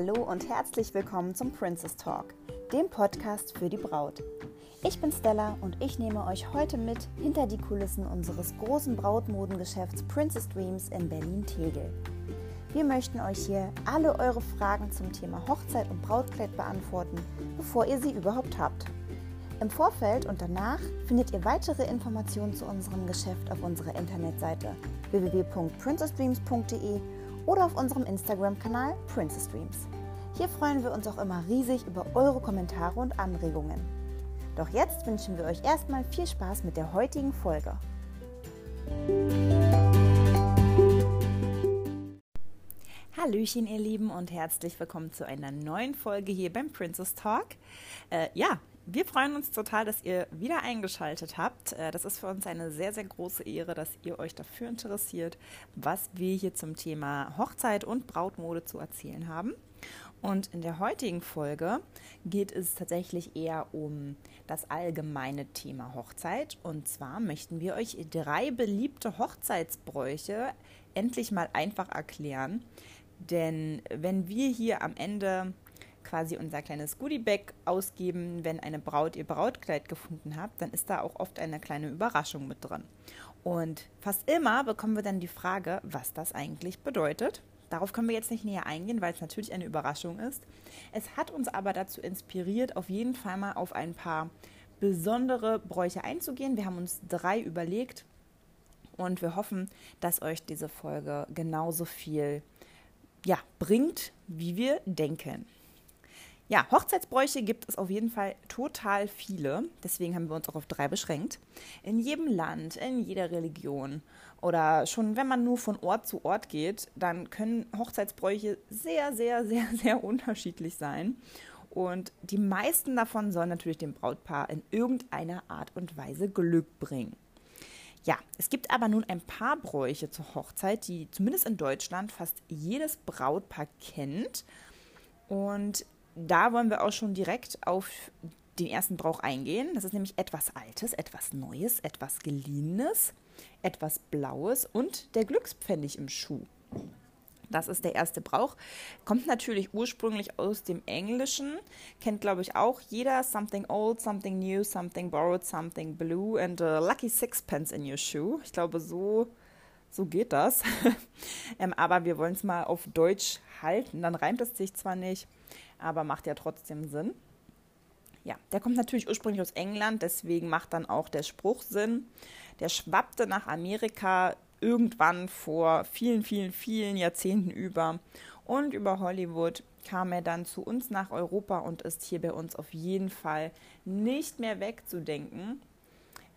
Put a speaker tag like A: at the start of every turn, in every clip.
A: Hallo und herzlich willkommen zum Princess Talk, dem Podcast für die Braut. Ich bin Stella und ich nehme euch heute mit hinter die Kulissen unseres großen Brautmodengeschäfts Princess Dreams in Berlin-Tegel. Wir möchten euch hier alle eure Fragen zum Thema Hochzeit und Brautkleid beantworten, bevor ihr sie überhaupt habt. Im Vorfeld und danach findet ihr weitere Informationen zu unserem Geschäft auf unserer Internetseite www.princessdreams.de oder auf unserem Instagram-Kanal Princess Dreams. Hier freuen wir uns auch immer riesig über eure Kommentare und Anregungen. Doch jetzt wünschen wir euch erstmal viel Spaß mit der heutigen Folge. Hallöchen, ihr Lieben, und herzlich willkommen zu einer neuen Folge hier beim Princess Talk. Äh, ja, wir freuen uns total, dass ihr wieder eingeschaltet habt. Äh, das ist für uns eine sehr, sehr große Ehre, dass ihr euch dafür interessiert, was wir hier zum Thema Hochzeit und Brautmode zu erzählen haben. Und in der heutigen Folge geht es tatsächlich eher um das allgemeine Thema Hochzeit. Und zwar möchten wir euch drei beliebte Hochzeitsbräuche endlich mal einfach erklären. Denn wenn wir hier am Ende quasi unser kleines Goodiebag ausgeben, wenn eine Braut ihr Brautkleid gefunden hat, dann ist da auch oft eine kleine Überraschung mit drin. Und fast immer bekommen wir dann die Frage, was das eigentlich bedeutet. Darauf können wir jetzt nicht näher eingehen, weil es natürlich eine Überraschung ist. Es hat uns aber dazu inspiriert, auf jeden Fall mal auf ein paar besondere Bräuche einzugehen. Wir haben uns drei überlegt und wir hoffen, dass euch diese Folge genauso viel ja, bringt, wie wir denken. Ja, Hochzeitsbräuche gibt es auf jeden Fall total viele. Deswegen haben wir uns auch auf drei beschränkt. In jedem Land, in jeder Religion oder schon wenn man nur von Ort zu Ort geht, dann können Hochzeitsbräuche sehr, sehr, sehr, sehr unterschiedlich sein. Und die meisten davon sollen natürlich dem Brautpaar in irgendeiner Art und Weise Glück bringen. Ja, es gibt aber nun ein paar Bräuche zur Hochzeit, die zumindest in Deutschland fast jedes Brautpaar kennt. Und da wollen wir auch schon direkt auf den ersten Brauch eingehen. Das ist nämlich etwas Altes, etwas Neues, etwas Geliehenes, etwas Blaues und der Glückspfennig im Schuh. Das ist der erste Brauch. Kommt natürlich ursprünglich aus dem Englischen. Kennt, glaube ich, auch jeder. Something old, something new, something borrowed, something blue and a lucky sixpence in your shoe. Ich glaube, so, so geht das. ähm, aber wir wollen es mal auf Deutsch halten. Dann reimt es sich zwar nicht, aber macht ja trotzdem Sinn. Ja, der kommt natürlich ursprünglich aus England, deswegen macht dann auch der Spruch Sinn. Der schwappte nach Amerika irgendwann vor vielen, vielen, vielen Jahrzehnten über und über Hollywood kam er dann zu uns nach Europa und ist hier bei uns auf jeden Fall nicht mehr wegzudenken.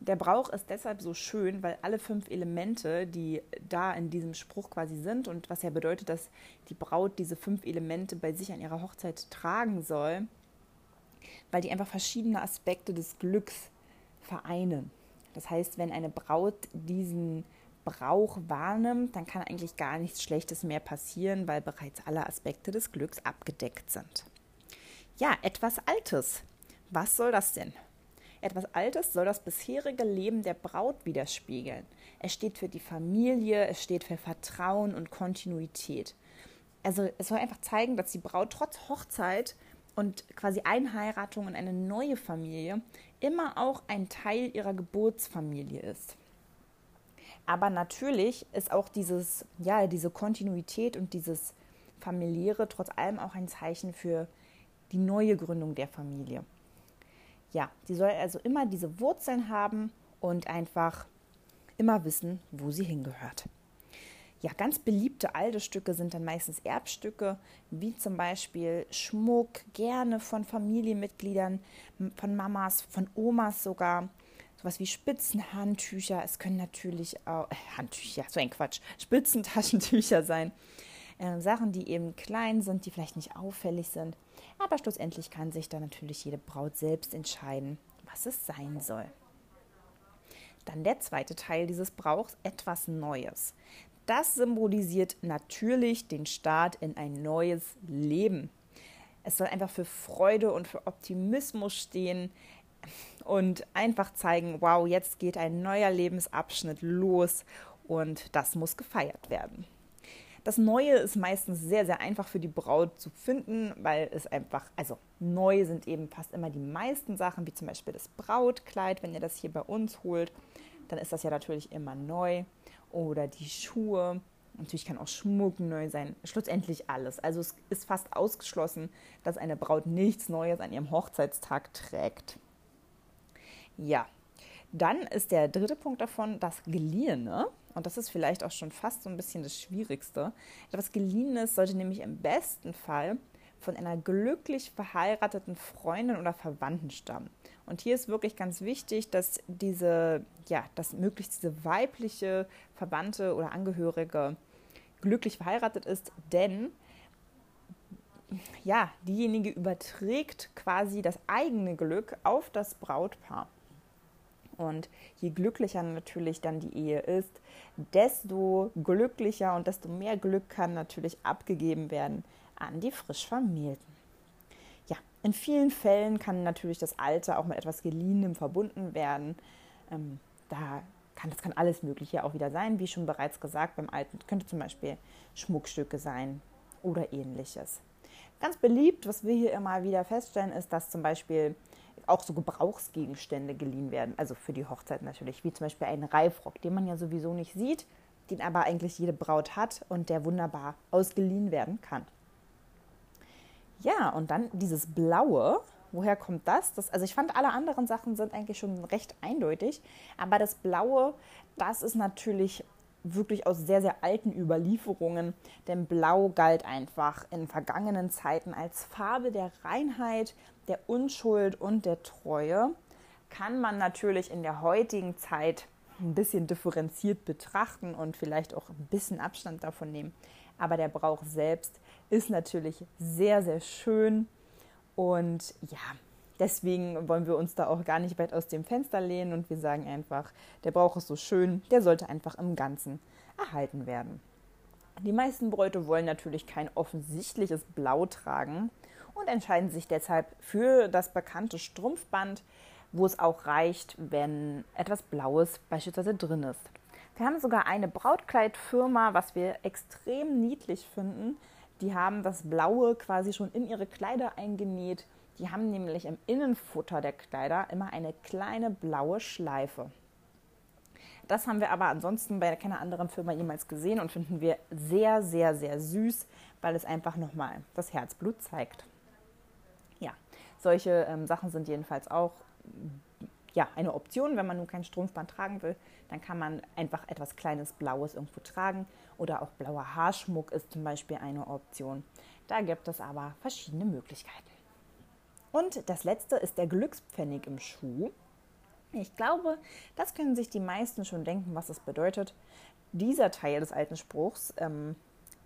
A: Der Brauch ist deshalb so schön, weil alle fünf Elemente, die da in diesem Spruch quasi sind und was ja bedeutet, dass die Braut diese fünf Elemente bei sich an ihrer Hochzeit tragen soll, weil die einfach verschiedene Aspekte des Glücks vereinen. Das heißt, wenn eine Braut diesen Brauch wahrnimmt, dann kann eigentlich gar nichts Schlechtes mehr passieren, weil bereits alle Aspekte des Glücks abgedeckt sind. Ja, etwas Altes. Was soll das denn? Etwas Altes soll das bisherige Leben der Braut widerspiegeln. Es steht für die Familie, es steht für Vertrauen und Kontinuität. Also es soll einfach zeigen, dass die Braut trotz Hochzeit und quasi Einheiratung in eine neue Familie immer auch ein Teil ihrer Geburtsfamilie ist. Aber natürlich ist auch dieses, ja, diese Kontinuität und dieses familiäre trotz allem auch ein Zeichen für die neue Gründung der Familie. Ja, sie soll also immer diese Wurzeln haben und einfach immer wissen, wo sie hingehört. Ja, ganz beliebte alte Stücke sind dann meistens Erbstücke, wie zum Beispiel Schmuck, gerne von Familienmitgliedern, von Mamas, von Omas sogar. Sowas wie Spitzenhandtücher. Es können natürlich auch, äh, Handtücher, so ein Quatsch, Spitzentaschentücher sein. Äh, Sachen, die eben klein sind, die vielleicht nicht auffällig sind. Aber schlussendlich kann sich da natürlich jede Braut selbst entscheiden, was es sein soll. Dann der zweite Teil dieses Brauchs, etwas Neues. Das symbolisiert natürlich den Start in ein neues Leben. Es soll einfach für Freude und für Optimismus stehen und einfach zeigen, wow, jetzt geht ein neuer Lebensabschnitt los und das muss gefeiert werden. Das Neue ist meistens sehr, sehr einfach für die Braut zu finden, weil es einfach, also neu sind eben fast immer die meisten Sachen, wie zum Beispiel das Brautkleid. Wenn ihr das hier bei uns holt, dann ist das ja natürlich immer neu. Oder die Schuhe. Natürlich kann auch Schmuck neu sein. Schlussendlich alles. Also es ist fast ausgeschlossen, dass eine Braut nichts Neues an ihrem Hochzeitstag trägt. Ja, dann ist der dritte Punkt davon das Geliehene. Und das ist vielleicht auch schon fast so ein bisschen das Schwierigste. Etwas Geliehenes sollte nämlich im besten Fall von einer glücklich verheirateten Freundin oder Verwandten stammen. Und hier ist wirklich ganz wichtig, dass diese, ja, dass möglichst diese weibliche Verwandte oder Angehörige glücklich verheiratet ist, denn ja, diejenige überträgt quasi das eigene Glück auf das Brautpaar. Und je glücklicher natürlich dann die Ehe ist, desto glücklicher und desto mehr Glück kann natürlich abgegeben werden an die frisch Vermählten. Ja, in vielen Fällen kann natürlich das Alter auch mit etwas Geliehenem verbunden werden. Ähm, da kann, das kann alles Mögliche auch wieder sein, wie schon bereits gesagt, beim Alten könnte zum Beispiel Schmuckstücke sein oder ähnliches. Ganz beliebt, was wir hier immer wieder feststellen, ist, dass zum Beispiel auch so Gebrauchsgegenstände geliehen werden, also für die Hochzeit natürlich, wie zum Beispiel ein Reifrock, den man ja sowieso nicht sieht, den aber eigentlich jede Braut hat und der wunderbar ausgeliehen werden kann. Ja, und dann dieses Blaue. Woher kommt das? das? Also ich fand, alle anderen Sachen sind eigentlich schon recht eindeutig, aber das Blaue, das ist natürlich wirklich aus sehr, sehr alten Überlieferungen, denn Blau galt einfach in vergangenen Zeiten als Farbe der Reinheit, der Unschuld und der Treue, kann man natürlich in der heutigen Zeit ein bisschen differenziert betrachten und vielleicht auch ein bisschen Abstand davon nehmen. Aber der Brauch selbst ist natürlich sehr, sehr schön und ja, deswegen wollen wir uns da auch gar nicht weit aus dem Fenster lehnen und wir sagen einfach, der Brauch ist so schön, der sollte einfach im Ganzen erhalten werden. Die meisten Bräute wollen natürlich kein offensichtliches Blau tragen, und entscheiden sich deshalb für das bekannte Strumpfband, wo es auch reicht, wenn etwas Blaues beispielsweise drin ist. Wir haben sogar eine Brautkleidfirma, was wir extrem niedlich finden. Die haben das Blaue quasi schon in ihre Kleider eingenäht. Die haben nämlich im Innenfutter der Kleider immer eine kleine blaue Schleife. Das haben wir aber ansonsten bei keiner anderen Firma jemals gesehen und finden wir sehr, sehr, sehr süß, weil es einfach nochmal das Herzblut zeigt. Solche ähm, Sachen sind jedenfalls auch ja, eine Option, wenn man nun kein Strumpfband tragen will, dann kann man einfach etwas kleines Blaues irgendwo tragen oder auch blauer Haarschmuck ist zum Beispiel eine Option. Da gibt es aber verschiedene Möglichkeiten. Und das letzte ist der Glückspfennig im Schuh. Ich glaube, das können sich die meisten schon denken, was es bedeutet. Dieser Teil des alten Spruchs ähm,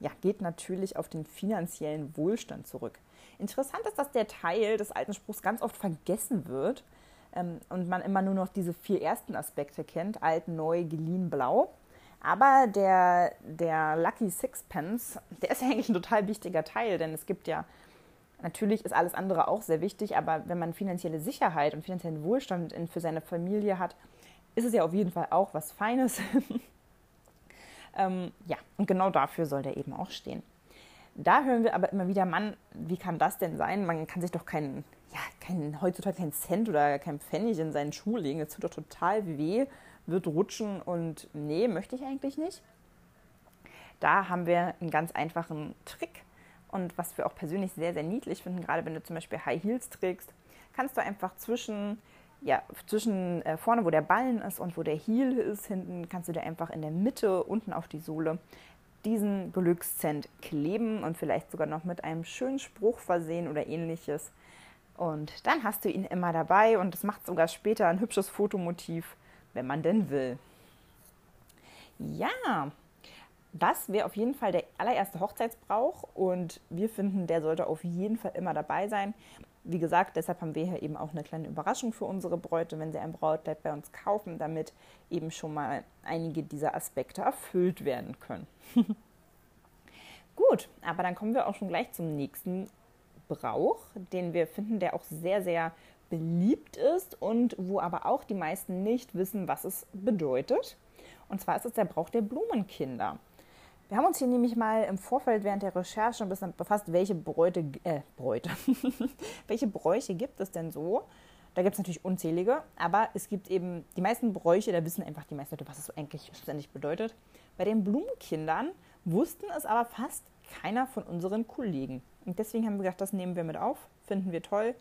A: ja, geht natürlich auf den finanziellen Wohlstand zurück. Interessant ist, dass der Teil des alten Spruchs ganz oft vergessen wird ähm, und man immer nur noch diese vier ersten Aspekte kennt: alt, neu, geliehen, blau. Aber der, der Lucky Sixpence, der ist eigentlich ein total wichtiger Teil, denn es gibt ja, natürlich ist alles andere auch sehr wichtig, aber wenn man finanzielle Sicherheit und finanziellen Wohlstand für seine Familie hat, ist es ja auf jeden Fall auch was Feines. ähm, ja, und genau dafür soll der eben auch stehen. Da hören wir aber immer wieder, Mann, wie kann das denn sein? Man kann sich doch keinen, ja, kein, heutzutage keinen Cent oder kein Pfennig in seinen Schuh legen. Das tut doch total weh, wird rutschen und nee, möchte ich eigentlich nicht. Da haben wir einen ganz einfachen Trick und was wir auch persönlich sehr, sehr niedlich finden, gerade wenn du zum Beispiel High Heels trägst, kannst du einfach zwischen ja, zwischen äh, vorne, wo der Ballen ist und wo der Heel ist, hinten kannst du dir einfach in der Mitte unten auf die Sohle diesen Glückszent kleben und vielleicht sogar noch mit einem schönen Spruch versehen oder ähnliches. Und dann hast du ihn immer dabei und es macht sogar später ein hübsches Fotomotiv, wenn man denn will. Ja, das wäre auf jeden Fall der allererste Hochzeitsbrauch und wir finden, der sollte auf jeden Fall immer dabei sein. Wie gesagt, deshalb haben wir hier eben auch eine kleine Überraschung für unsere Bräute, wenn sie ein Brautkleid bei uns kaufen, damit eben schon mal einige dieser Aspekte erfüllt werden können. Gut, aber dann kommen wir auch schon gleich zum nächsten Brauch, den wir finden, der auch sehr, sehr beliebt ist und wo aber auch die meisten nicht wissen, was es bedeutet. Und zwar ist es der Brauch der Blumenkinder. Wir haben uns hier nämlich mal im Vorfeld während der Recherche ein bisschen befasst, welche Bräute, äh, Bräute, welche Bräuche gibt es denn so? Da gibt es natürlich unzählige, aber es gibt eben die meisten Bräuche, da wissen einfach die meisten Leute, was es eigentlich schlussendlich bedeutet. Bei den Blumenkindern wussten es aber fast keiner von unseren Kollegen. Und deswegen haben wir gedacht, das nehmen wir mit auf, finden wir toll.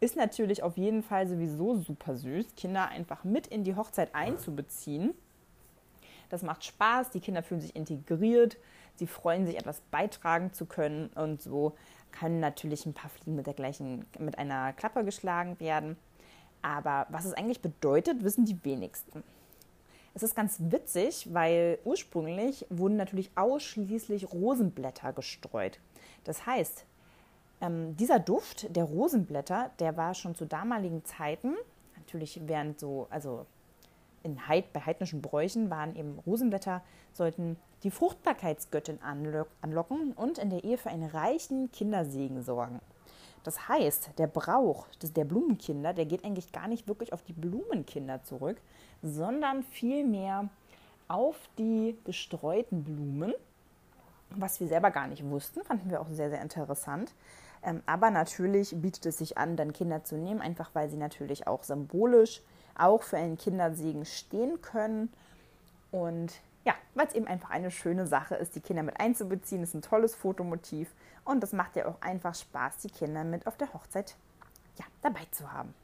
A: Ist natürlich auf jeden Fall sowieso super süß, Kinder einfach mit in die Hochzeit einzubeziehen. Das macht Spaß, die Kinder fühlen sich integriert, sie freuen sich, etwas beitragen zu können und so können natürlich ein paar Fliegen mit der gleichen, mit einer Klappe geschlagen werden. Aber was es eigentlich bedeutet, wissen die wenigsten. Es ist ganz witzig, weil ursprünglich wurden natürlich ausschließlich Rosenblätter gestreut. Das heißt, ähm, dieser Duft der Rosenblätter, der war schon zu damaligen Zeiten, natürlich während so, also in Heid, bei heidnischen Bräuchen waren eben Rosenblätter, sollten die Fruchtbarkeitsgöttin anlocken und in der Ehe für einen reichen Kindersegen sorgen. Das heißt, der Brauch der Blumenkinder, der geht eigentlich gar nicht wirklich auf die Blumenkinder zurück, sondern vielmehr auf die gestreuten Blumen, was wir selber gar nicht wussten, fanden wir auch sehr, sehr interessant. Ähm, aber natürlich bietet es sich an, dann Kinder zu nehmen, einfach weil sie natürlich auch symbolisch auch für einen Kindersegen stehen können. Und ja, weil es eben einfach eine schöne Sache ist, die Kinder mit einzubeziehen. Ist ein tolles Fotomotiv und das macht ja auch einfach Spaß, die Kinder mit auf der Hochzeit ja, dabei zu haben.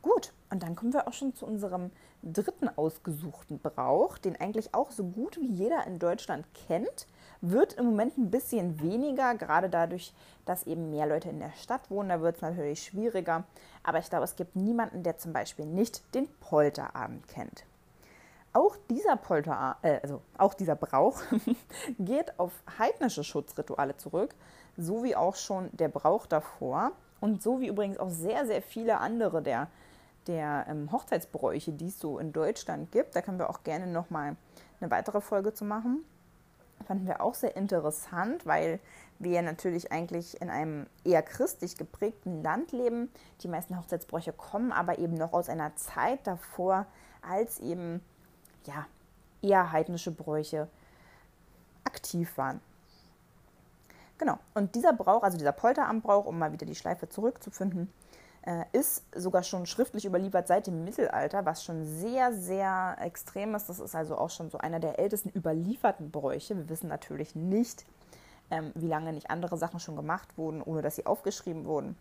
A: Gut, und dann kommen wir auch schon zu unserem dritten ausgesuchten Brauch, den eigentlich auch so gut wie jeder in Deutschland kennt, wird im Moment ein bisschen weniger, gerade dadurch, dass eben mehr Leute in der Stadt wohnen. Da wird es natürlich schwieriger. Aber ich glaube, es gibt niemanden, der zum Beispiel nicht den Polterabend kennt. Auch dieser Polterabend, äh, also auch dieser Brauch geht auf heidnische Schutzrituale zurück, so wie auch schon der Brauch davor und so wie übrigens auch sehr, sehr viele andere der der ähm, Hochzeitsbräuche, die es so in Deutschland gibt. Da können wir auch gerne nochmal eine weitere Folge zu machen. Fanden wir auch sehr interessant, weil wir natürlich eigentlich in einem eher christlich geprägten Land leben. Die meisten Hochzeitsbräuche kommen aber eben noch aus einer Zeit davor, als eben ja, eher heidnische Bräuche aktiv waren. Genau, und dieser Brauch, also dieser Polteramtbrauch, um mal wieder die Schleife zurückzufinden, ist sogar schon schriftlich überliefert seit dem Mittelalter, was schon sehr, sehr extrem ist. Das ist also auch schon so einer der ältesten überlieferten Bräuche. Wir wissen natürlich nicht, ähm, wie lange nicht andere Sachen schon gemacht wurden, ohne dass sie aufgeschrieben wurden.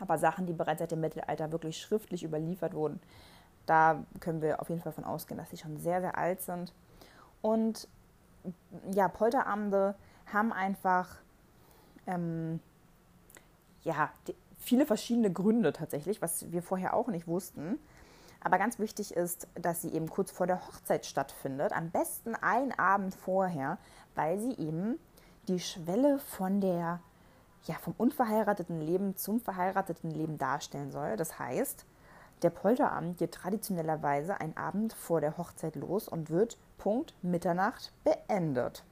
A: Aber Sachen, die bereits seit dem Mittelalter wirklich schriftlich überliefert wurden, da können wir auf jeden Fall davon ausgehen, dass sie schon sehr, sehr alt sind. Und ja, Polterabende haben einfach ähm, ja, die, viele verschiedene Gründe tatsächlich, was wir vorher auch nicht wussten. Aber ganz wichtig ist, dass sie eben kurz vor der Hochzeit stattfindet, am besten einen Abend vorher, weil sie eben die Schwelle von der ja, vom unverheirateten Leben zum verheirateten Leben darstellen soll. Das heißt, der Polterabend geht traditionellerweise einen Abend vor der Hochzeit los und wird Punkt Mitternacht beendet.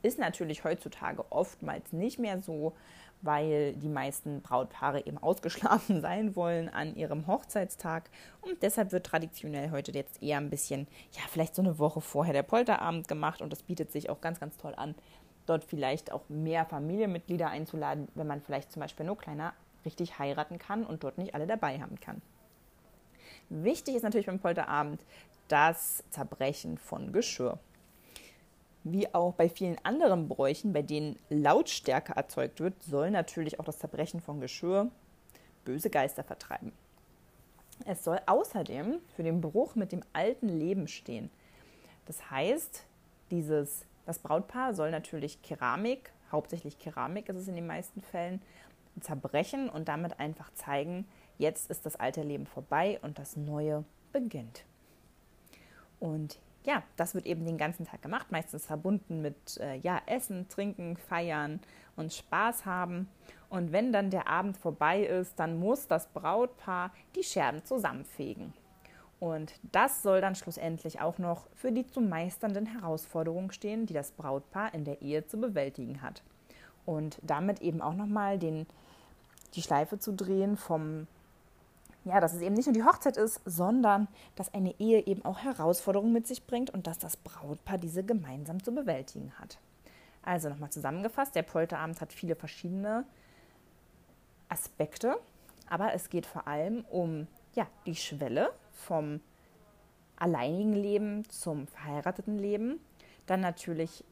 A: Ist natürlich heutzutage oftmals nicht mehr so, weil die meisten Brautpaare eben ausgeschlafen sein wollen an ihrem Hochzeitstag. Und deshalb wird traditionell heute jetzt eher ein bisschen, ja, vielleicht so eine Woche vorher der Polterabend gemacht. Und das bietet sich auch ganz, ganz toll an, dort vielleicht auch mehr Familienmitglieder einzuladen, wenn man vielleicht zum Beispiel nur kleiner richtig heiraten kann und dort nicht alle dabei haben kann. Wichtig ist natürlich beim Polterabend das Zerbrechen von Geschirr wie auch bei vielen anderen Bräuchen, bei denen Lautstärke erzeugt wird, soll natürlich auch das Zerbrechen von Geschirr böse Geister vertreiben. Es soll außerdem für den Bruch mit dem alten Leben stehen. Das heißt, dieses, das Brautpaar soll natürlich Keramik, hauptsächlich Keramik ist es in den meisten Fällen, zerbrechen und damit einfach zeigen, jetzt ist das alte Leben vorbei und das neue beginnt. Und ja, das wird eben den ganzen Tag gemacht, meistens verbunden mit äh, ja, Essen, Trinken, Feiern und Spaß haben. Und wenn dann der Abend vorbei ist, dann muss das Brautpaar die Scherben zusammenfegen. Und das soll dann schlussendlich auch noch für die zu meisternden Herausforderungen stehen, die das Brautpaar in der Ehe zu bewältigen hat. Und damit eben auch nochmal die Schleife zu drehen vom ja, dass es eben nicht nur die Hochzeit ist, sondern dass eine Ehe eben auch Herausforderungen mit sich bringt und dass das Brautpaar diese gemeinsam zu bewältigen hat. Also nochmal zusammengefasst, der Polterabend hat viele verschiedene Aspekte, aber es geht vor allem um ja, die Schwelle vom alleinigen Leben zum verheirateten Leben, dann natürlich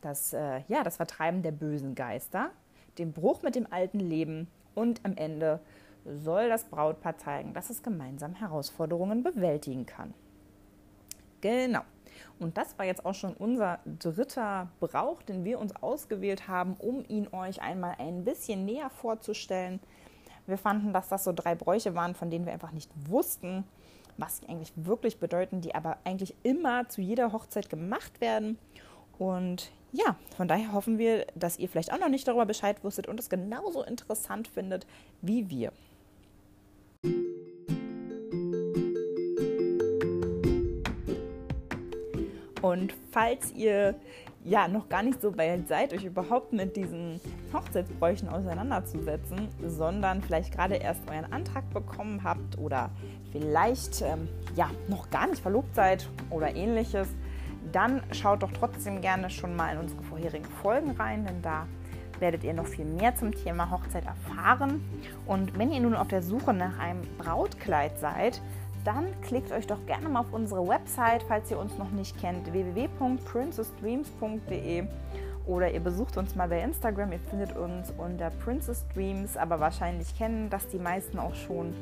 A: das, äh, ja, das Vertreiben der bösen Geister, den Bruch mit dem alten Leben und am Ende soll das Brautpaar zeigen, dass es gemeinsam Herausforderungen bewältigen kann. Genau. Und das war jetzt auch schon unser dritter Brauch, den wir uns ausgewählt haben, um ihn euch einmal ein bisschen näher vorzustellen. Wir fanden, dass das so drei Bräuche waren, von denen wir einfach nicht wussten, was sie eigentlich wirklich bedeuten, die aber eigentlich immer zu jeder Hochzeit gemacht werden. Und ja, von daher hoffen wir, dass ihr vielleicht auch noch nicht darüber Bescheid wusstet und es genauso interessant findet wie wir. Und falls ihr ja noch gar nicht so weit seid, euch überhaupt mit diesen Hochzeitsbräuchen auseinanderzusetzen, sondern vielleicht gerade erst euren Antrag bekommen habt oder vielleicht ähm, ja noch gar nicht verlobt seid oder ähnliches, dann schaut doch trotzdem gerne schon mal in unsere vorherigen Folgen rein, denn da werdet ihr noch viel mehr zum Thema Hochzeit erfahren. Und wenn ihr nun auf der Suche nach einem Brautkleid seid, dann klickt euch doch gerne mal auf unsere Website, falls ihr uns noch nicht kennt, www.princessdreams.de oder ihr besucht uns mal bei Instagram. Ihr findet uns unter Princess Dreams, aber wahrscheinlich kennen das die meisten auch schon.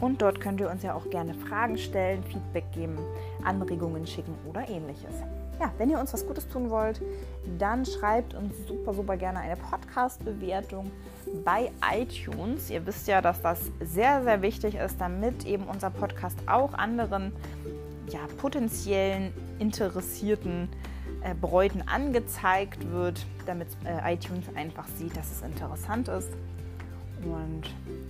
A: Und dort könnt ihr uns ja auch gerne Fragen stellen, Feedback geben, Anregungen schicken oder ähnliches. Ja, wenn ihr uns was Gutes tun wollt, dann schreibt uns super, super gerne eine Podcast-Bewertung bei iTunes. Ihr wisst ja, dass das sehr, sehr wichtig ist, damit eben unser Podcast auch anderen ja, potenziellen interessierten äh, Bräuten angezeigt wird, damit äh, iTunes einfach sieht, dass es interessant ist. Und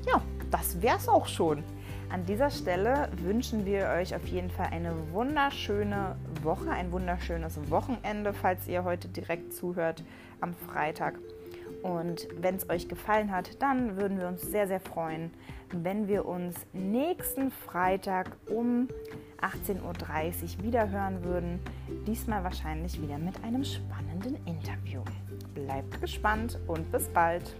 A: ja, das wäre es auch schon. An dieser Stelle wünschen wir euch auf jeden Fall eine wunderschöne Woche, ein wunderschönes Wochenende, falls ihr heute direkt zuhört am Freitag. Und wenn es euch gefallen hat, dann würden wir uns sehr, sehr freuen, wenn wir uns nächsten Freitag um 18.30 Uhr wieder hören würden. Diesmal wahrscheinlich wieder mit einem spannenden Interview. Bleibt gespannt und bis bald.